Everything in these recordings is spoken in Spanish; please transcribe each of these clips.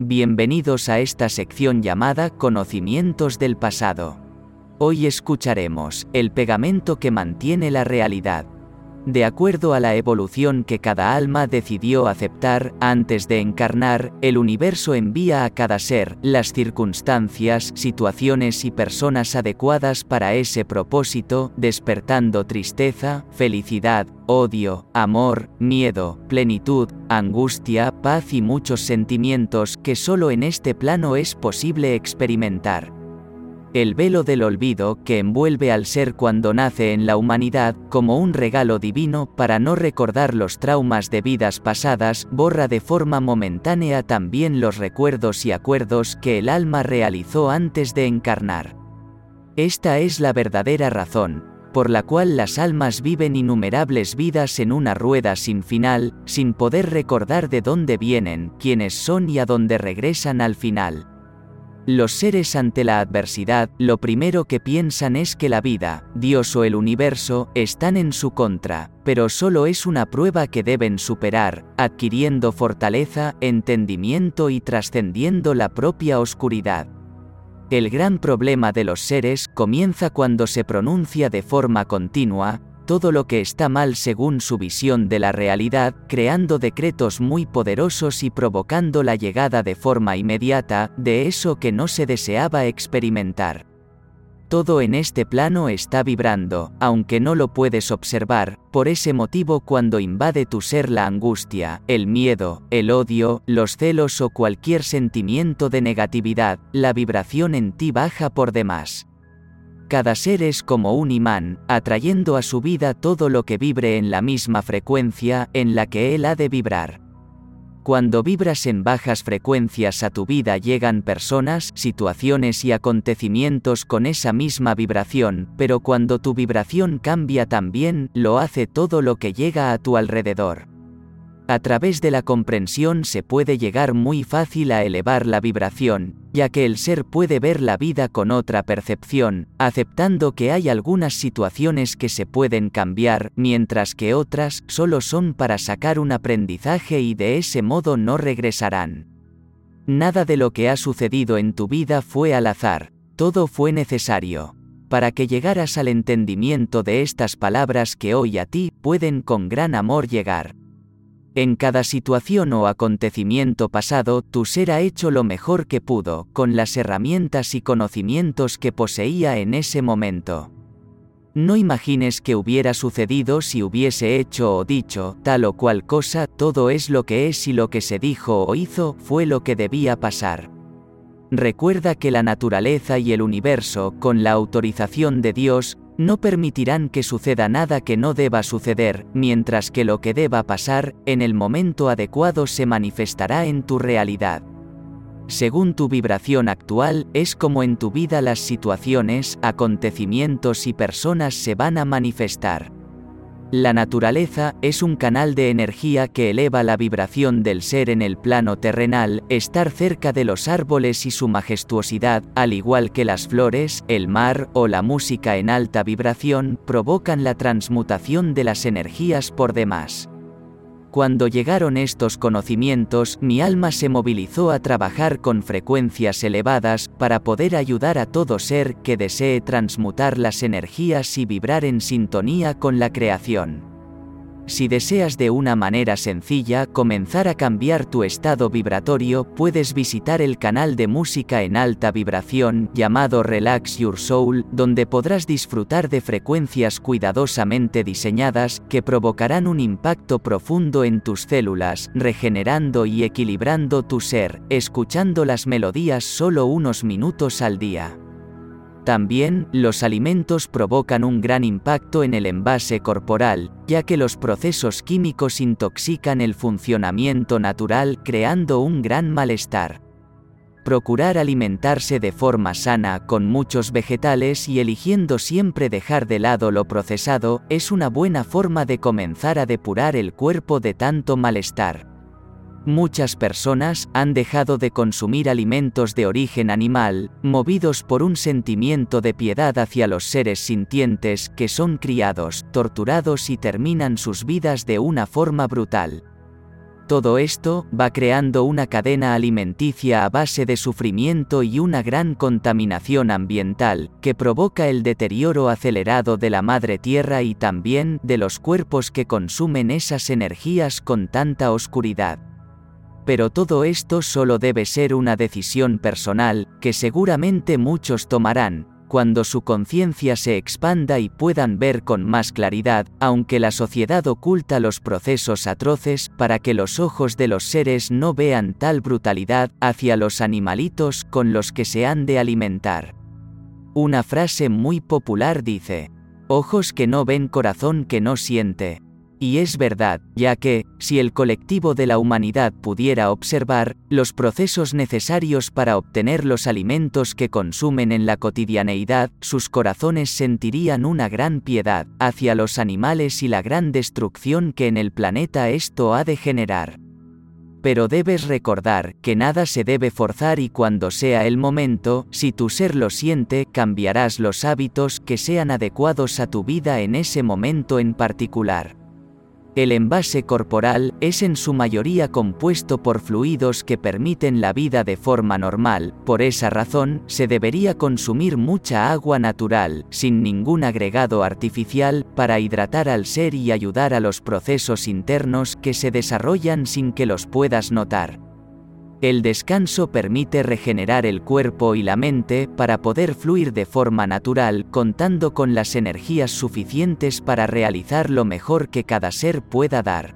Bienvenidos a esta sección llamada Conocimientos del pasado. Hoy escucharemos el pegamento que mantiene la realidad de acuerdo a la evolución que cada alma decidió aceptar, antes de encarnar, el universo envía a cada ser las circunstancias, situaciones y personas adecuadas para ese propósito, despertando tristeza, felicidad, odio, amor, miedo, plenitud, angustia, paz y muchos sentimientos que solo en este plano es posible experimentar. El velo del olvido que envuelve al ser cuando nace en la humanidad como un regalo divino para no recordar los traumas de vidas pasadas, borra de forma momentánea también los recuerdos y acuerdos que el alma realizó antes de encarnar. Esta es la verdadera razón, por la cual las almas viven innumerables vidas en una rueda sin final, sin poder recordar de dónde vienen, quiénes son y a dónde regresan al final. Los seres ante la adversidad, lo primero que piensan es que la vida, Dios o el universo, están en su contra, pero solo es una prueba que deben superar, adquiriendo fortaleza, entendimiento y trascendiendo la propia oscuridad. El gran problema de los seres comienza cuando se pronuncia de forma continua, todo lo que está mal según su visión de la realidad, creando decretos muy poderosos y provocando la llegada de forma inmediata de eso que no se deseaba experimentar. Todo en este plano está vibrando, aunque no lo puedes observar, por ese motivo cuando invade tu ser la angustia, el miedo, el odio, los celos o cualquier sentimiento de negatividad, la vibración en ti baja por demás. Cada ser es como un imán, atrayendo a su vida todo lo que vibre en la misma frecuencia en la que él ha de vibrar. Cuando vibras en bajas frecuencias a tu vida llegan personas, situaciones y acontecimientos con esa misma vibración, pero cuando tu vibración cambia también, lo hace todo lo que llega a tu alrededor. A través de la comprensión se puede llegar muy fácil a elevar la vibración, ya que el ser puede ver la vida con otra percepción, aceptando que hay algunas situaciones que se pueden cambiar, mientras que otras solo son para sacar un aprendizaje y de ese modo no regresarán. Nada de lo que ha sucedido en tu vida fue al azar, todo fue necesario. Para que llegaras al entendimiento de estas palabras que hoy a ti pueden con gran amor llegar. En cada situación o acontecimiento pasado, tu ser ha hecho lo mejor que pudo, con las herramientas y conocimientos que poseía en ese momento. No imagines que hubiera sucedido si hubiese hecho o dicho tal o cual cosa, todo es lo que es y lo que se dijo o hizo fue lo que debía pasar. Recuerda que la naturaleza y el universo, con la autorización de Dios, no permitirán que suceda nada que no deba suceder, mientras que lo que deba pasar, en el momento adecuado se manifestará en tu realidad. Según tu vibración actual, es como en tu vida las situaciones, acontecimientos y personas se van a manifestar. La naturaleza es un canal de energía que eleva la vibración del ser en el plano terrenal, estar cerca de los árboles y su majestuosidad, al igual que las flores, el mar o la música en alta vibración, provocan la transmutación de las energías por demás. Cuando llegaron estos conocimientos, mi alma se movilizó a trabajar con frecuencias elevadas para poder ayudar a todo ser que desee transmutar las energías y vibrar en sintonía con la creación. Si deseas de una manera sencilla comenzar a cambiar tu estado vibratorio, puedes visitar el canal de música en alta vibración llamado Relax Your Soul, donde podrás disfrutar de frecuencias cuidadosamente diseñadas que provocarán un impacto profundo en tus células, regenerando y equilibrando tu ser, escuchando las melodías solo unos minutos al día. También, los alimentos provocan un gran impacto en el envase corporal, ya que los procesos químicos intoxican el funcionamiento natural creando un gran malestar. Procurar alimentarse de forma sana con muchos vegetales y eligiendo siempre dejar de lado lo procesado es una buena forma de comenzar a depurar el cuerpo de tanto malestar. Muchas personas han dejado de consumir alimentos de origen animal, movidos por un sentimiento de piedad hacia los seres sintientes que son criados, torturados y terminan sus vidas de una forma brutal. Todo esto va creando una cadena alimenticia a base de sufrimiento y una gran contaminación ambiental, que provoca el deterioro acelerado de la madre tierra y también de los cuerpos que consumen esas energías con tanta oscuridad. Pero todo esto solo debe ser una decisión personal, que seguramente muchos tomarán, cuando su conciencia se expanda y puedan ver con más claridad, aunque la sociedad oculta los procesos atroces para que los ojos de los seres no vean tal brutalidad hacia los animalitos con los que se han de alimentar. Una frase muy popular dice, ojos que no ven corazón que no siente. Y es verdad, ya que, si el colectivo de la humanidad pudiera observar, los procesos necesarios para obtener los alimentos que consumen en la cotidianeidad, sus corazones sentirían una gran piedad hacia los animales y la gran destrucción que en el planeta esto ha de generar. Pero debes recordar que nada se debe forzar y cuando sea el momento, si tu ser lo siente, cambiarás los hábitos que sean adecuados a tu vida en ese momento en particular. El envase corporal es en su mayoría compuesto por fluidos que permiten la vida de forma normal, por esa razón, se debería consumir mucha agua natural, sin ningún agregado artificial, para hidratar al ser y ayudar a los procesos internos que se desarrollan sin que los puedas notar. El descanso permite regenerar el cuerpo y la mente para poder fluir de forma natural contando con las energías suficientes para realizar lo mejor que cada ser pueda dar.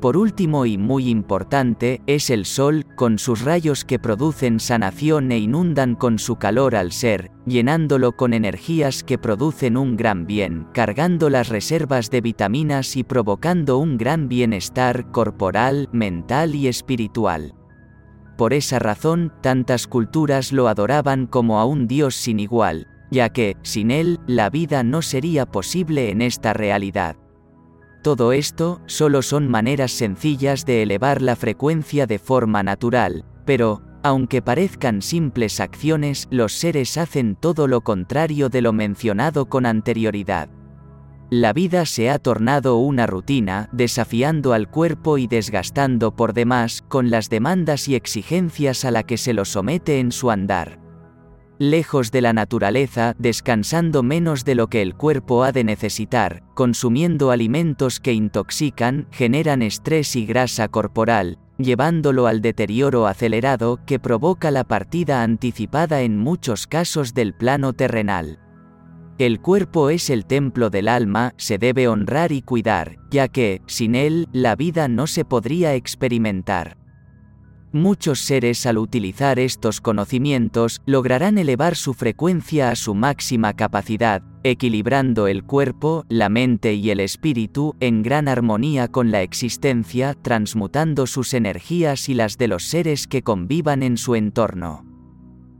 Por último y muy importante, es el sol, con sus rayos que producen sanación e inundan con su calor al ser, llenándolo con energías que producen un gran bien, cargando las reservas de vitaminas y provocando un gran bienestar corporal, mental y espiritual. Por esa razón, tantas culturas lo adoraban como a un Dios sin igual, ya que, sin él, la vida no sería posible en esta realidad. Todo esto solo son maneras sencillas de elevar la frecuencia de forma natural, pero, aunque parezcan simples acciones, los seres hacen todo lo contrario de lo mencionado con anterioridad. La vida se ha tornado una rutina, desafiando al cuerpo y desgastando por demás con las demandas y exigencias a la que se lo somete en su andar. Lejos de la naturaleza, descansando menos de lo que el cuerpo ha de necesitar, consumiendo alimentos que intoxican, generan estrés y grasa corporal, llevándolo al deterioro acelerado que provoca la partida anticipada en muchos casos del plano terrenal. El cuerpo es el templo del alma, se debe honrar y cuidar, ya que, sin él, la vida no se podría experimentar. Muchos seres al utilizar estos conocimientos lograrán elevar su frecuencia a su máxima capacidad, equilibrando el cuerpo, la mente y el espíritu en gran armonía con la existencia, transmutando sus energías y las de los seres que convivan en su entorno.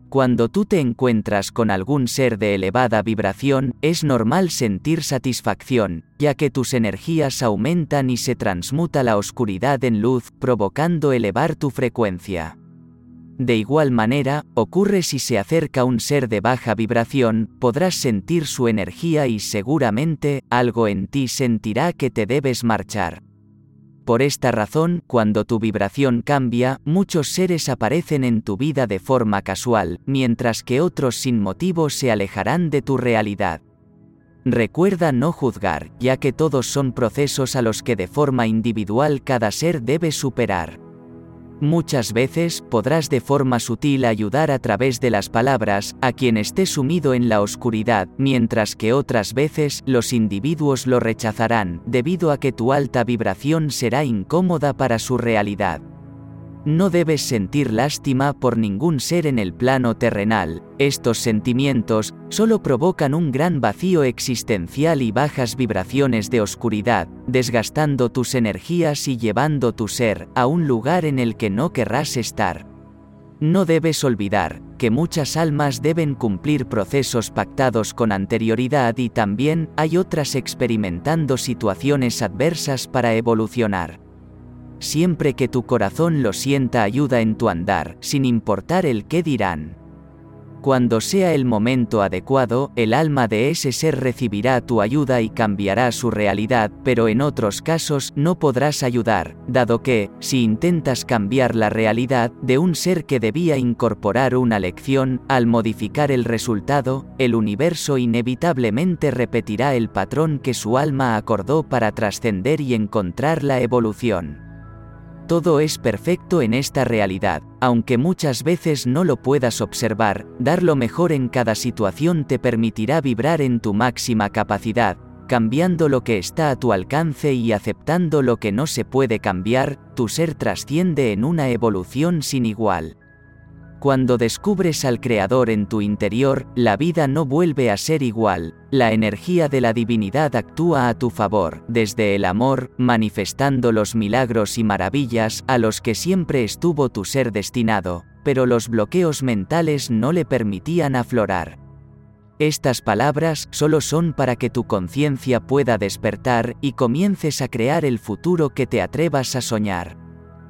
Cuando tú te encuentras con algún ser de elevada vibración, es normal sentir satisfacción, ya que tus energías aumentan y se transmuta la oscuridad en luz, provocando elevar tu frecuencia. De igual manera, ocurre si se acerca un ser de baja vibración, podrás sentir su energía y seguramente, algo en ti sentirá que te debes marchar. Por esta razón, cuando tu vibración cambia, muchos seres aparecen en tu vida de forma casual, mientras que otros sin motivo se alejarán de tu realidad. Recuerda no juzgar, ya que todos son procesos a los que de forma individual cada ser debe superar. Muchas veces podrás de forma sutil ayudar a través de las palabras a quien esté sumido en la oscuridad, mientras que otras veces los individuos lo rechazarán, debido a que tu alta vibración será incómoda para su realidad. No debes sentir lástima por ningún ser en el plano terrenal, estos sentimientos solo provocan un gran vacío existencial y bajas vibraciones de oscuridad, desgastando tus energías y llevando tu ser a un lugar en el que no querrás estar. No debes olvidar que muchas almas deben cumplir procesos pactados con anterioridad y también hay otras experimentando situaciones adversas para evolucionar. Siempre que tu corazón lo sienta ayuda en tu andar, sin importar el qué dirán. Cuando sea el momento adecuado, el alma de ese ser recibirá tu ayuda y cambiará su realidad, pero en otros casos no podrás ayudar, dado que, si intentas cambiar la realidad de un ser que debía incorporar una lección, al modificar el resultado, el universo inevitablemente repetirá el patrón que su alma acordó para trascender y encontrar la evolución. Todo es perfecto en esta realidad, aunque muchas veces no lo puedas observar, dar lo mejor en cada situación te permitirá vibrar en tu máxima capacidad, cambiando lo que está a tu alcance y aceptando lo que no se puede cambiar, tu ser trasciende en una evolución sin igual. Cuando descubres al Creador en tu interior, la vida no vuelve a ser igual, la energía de la divinidad actúa a tu favor, desde el amor, manifestando los milagros y maravillas a los que siempre estuvo tu ser destinado, pero los bloqueos mentales no le permitían aflorar. Estas palabras solo son para que tu conciencia pueda despertar y comiences a crear el futuro que te atrevas a soñar.